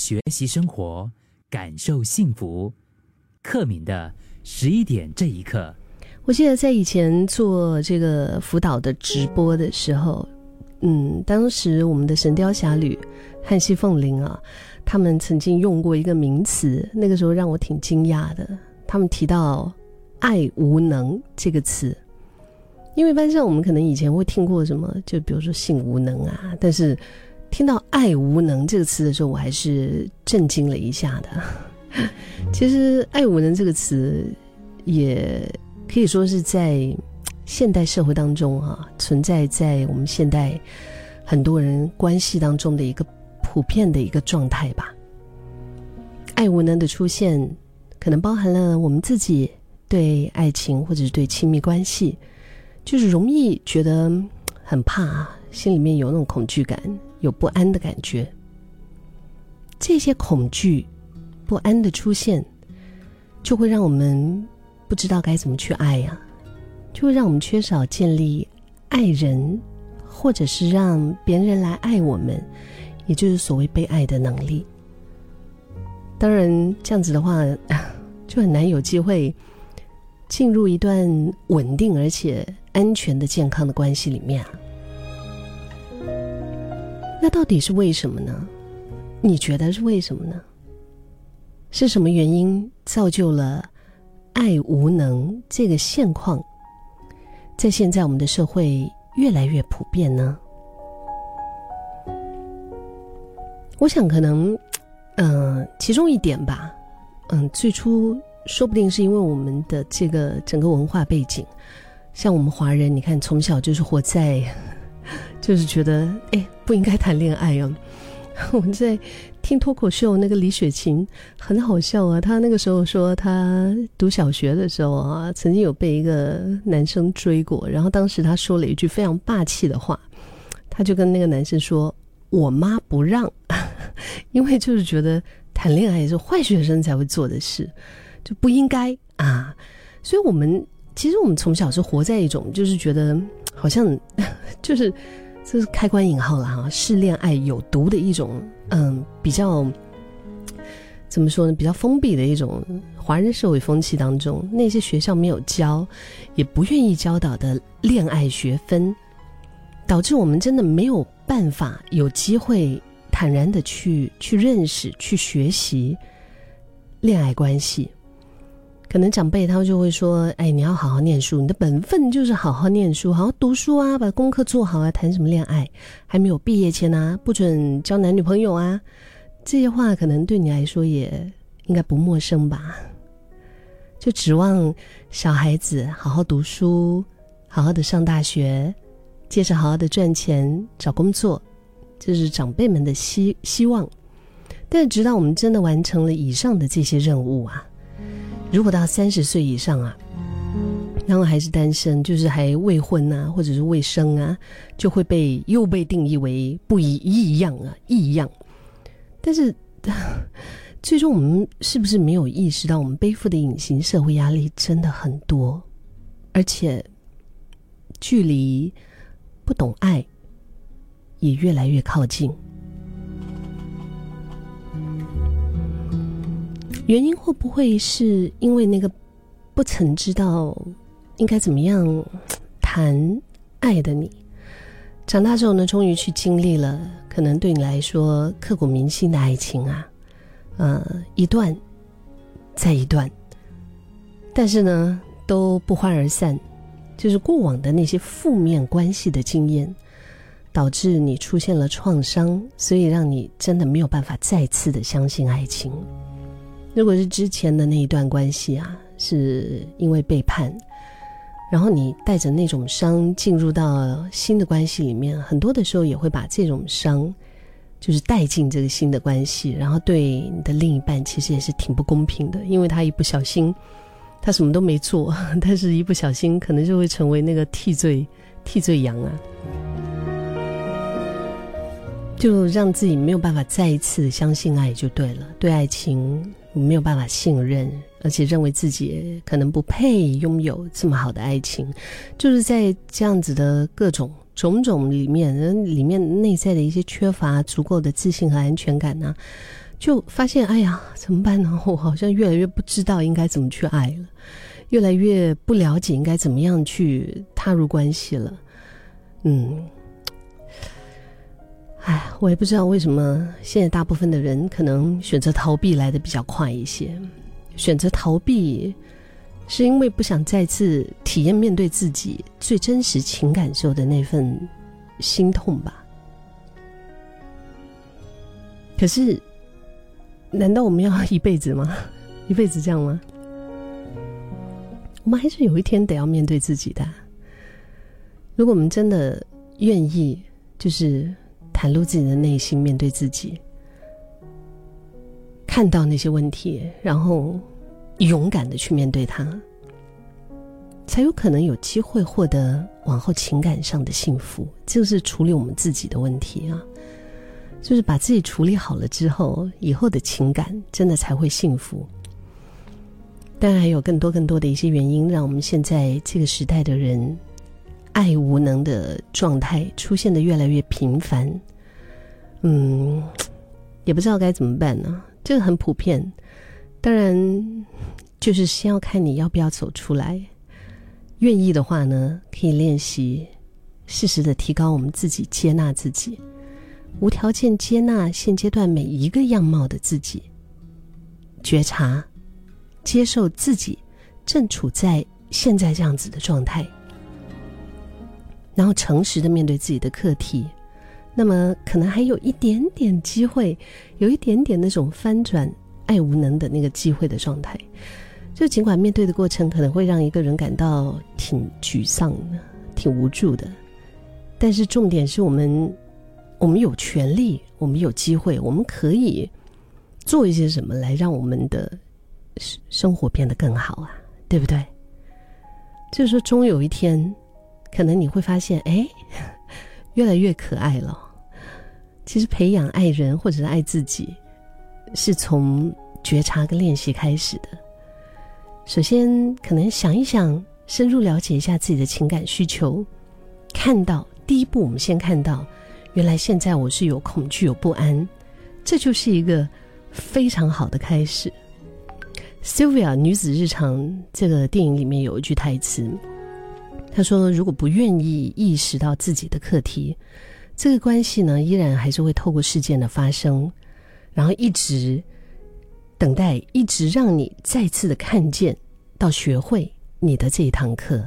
学习生活，感受幸福。克敏的十一点这一刻，我记得在以前做这个辅导的直播的时候，嗯，当时我们的《神雕侠侣》汉西凤林啊，他们曾经用过一个名词，那个时候让我挺惊讶的。他们提到“爱无能”这个词。因为一般上我们可能以前会听过什么，就比如说性无能啊，但是听到爱无能这个词的时候，我还是震惊了一下的。其实爱无能这个词，也可以说是在现代社会当中啊，存在在我们现代很多人关系当中的一个普遍的一个状态吧。爱无能的出现，可能包含了我们自己对爱情或者是对亲密关系。就是容易觉得很怕，心里面有那种恐惧感，有不安的感觉。这些恐惧、不安的出现，就会让我们不知道该怎么去爱呀，就会让我们缺少建立爱人，或者是让别人来爱我们，也就是所谓被爱的能力。当然，这样子的话，就很难有机会进入一段稳定而且。安全的、健康的关系里面啊，到底是为什么呢？你觉得是为什么呢？是什么原因造就了爱无能这个现况，在现在我们的社会越来越普遍呢？我想，可能，嗯，其中一点吧，嗯，最初说不定是因为我们的这个整个文化背景。像我们华人，你看从小就是活在，就是觉得哎不应该谈恋爱啊。我们在听脱口秀，那个李雪琴很好笑啊。她那个时候说，她读小学的时候啊，曾经有被一个男生追过，然后当时她说了一句非常霸气的话，她就跟那个男生说：“我妈不让，因为就是觉得谈恋爱也是坏学生才会做的事，就不应该啊。”所以，我们。其实我们从小是活在一种，就是觉得好像 就是这是开关引号了哈，是恋爱有毒的一种，嗯，比较怎么说呢？比较封闭的一种华人社会风气当中，那些学校没有教，也不愿意教导的恋爱学分，导致我们真的没有办法有机会坦然的去去认识、去学习恋爱关系。可能长辈他们就会说：“哎，你要好好念书，你的本分就是好好念书，好好读书啊，把功课做好啊，谈什么恋爱？还没有毕业前啊，不准交男女朋友啊。”这些话可能对你来说也应该不陌生吧？就指望小孩子好好读书，好好的上大学，接着好好的赚钱找工作，这是长辈们的希希望。但是直到我们真的完成了以上的这些任务啊。如果到三十岁以上啊，然后还是单身，就是还未婚啊，或者是未生啊，就会被又被定义为不一异样啊，异样。但是，最终我们是不是没有意识到，我们背负的隐形社会压力真的很多，而且距离不懂爱也越来越靠近。原因会不会是因为那个不曾知道应该怎么样谈爱的你，长大之后呢，终于去经历了可能对你来说刻骨铭心的爱情啊，呃，一段再一段，但是呢都不欢而散，就是过往的那些负面关系的经验，导致你出现了创伤，所以让你真的没有办法再次的相信爱情。如果是之前的那一段关系啊，是因为背叛，然后你带着那种伤进入到新的关系里面，很多的时候也会把这种伤，就是带进这个新的关系，然后对你的另一半其实也是挺不公平的，因为他一不小心，他什么都没做，但是一不小心可能就会成为那个替罪替罪羊啊，就让自己没有办法再一次相信爱就对了，对爱情。没有办法信任，而且认为自己可能不配拥有这么好的爱情，就是在这样子的各种种种里面，人里面内在的一些缺乏足够的自信和安全感呢，就发现，哎呀，怎么办呢？我好像越来越不知道应该怎么去爱了，越来越不了解应该怎么样去踏入关系了。嗯，我也不知道为什么现在大部分的人可能选择逃避来的比较快一些，选择逃避是因为不想再次体验面对自己最真实情感受的那份心痛吧。可是。难道我们要一辈子吗？一辈子这样吗？我们还是有一天得要面对自己的。如果我们真的愿意，就是袒露自己的内心，面对自己，看到那些问题，然后勇敢的去面对它，才有可能有机会获得往后情感上的幸福。就是处理我们自己的问题啊。就是把自己处理好了之后，以后的情感真的才会幸福。当然还有更多更多的一些原因，让我们现在这个时代的人爱无能的状态出现的越来越频繁。嗯，也不知道该怎么办呢？这个很普遍。当然，就是先要看你要不要走出来。愿意的话呢，可以练习适时的提高我们自己，接纳自己。无条件接纳现阶段每一个样貌的自己，觉察、接受自己正处在现在这样子的状态，然后诚实的面对自己的课题，那么可能还有一点点机会，有一点点那种翻转爱无能的那个机会的状态。就尽管面对的过程可能会让一个人感到挺沮丧的、挺无助的，但是重点是我们。我们有权利，我们有机会，我们可以做一些什么来让我们的生生活变得更好啊？对不对？就是说，终有一天，可能你会发现，哎，越来越可爱了。其实，培养爱人或者是爱自己，是从觉察跟练习开始的。首先，可能想一想，深入了解一下自己的情感需求。看到第一步，我们先看到。原来现在我是有恐惧、有不安，这就是一个非常好的开始。Sylvia 女子日常这个电影里面有一句台词，他说：“如果不愿意意识到自己的课题，这个关系呢，依然还是会透过事件的发生，然后一直等待，一直让你再次的看见到学会你的这一堂课。”